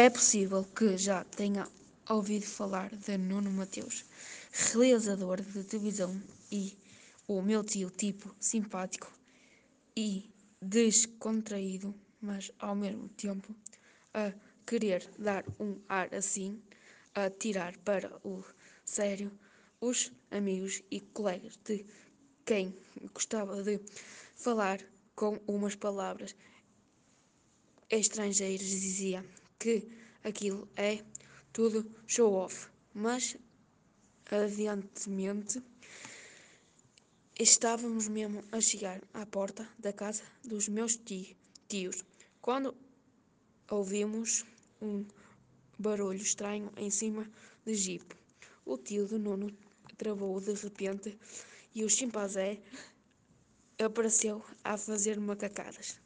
É possível que já tenha ouvido falar de Nuno Mateus, realizador de televisão e o meu tio tipo simpático e descontraído, mas ao mesmo tempo a querer dar um ar assim, a tirar para o sério os amigos e colegas de quem gostava de falar com umas palavras estrangeiras dizia que aquilo é tudo show-off, mas adiantemente estávamos mesmo a chegar à porta da casa dos meus tios, quando ouvimos um barulho estranho em cima do jipe. O tio do Nuno travou de repente e o chimpanzé apareceu a fazer macacadas.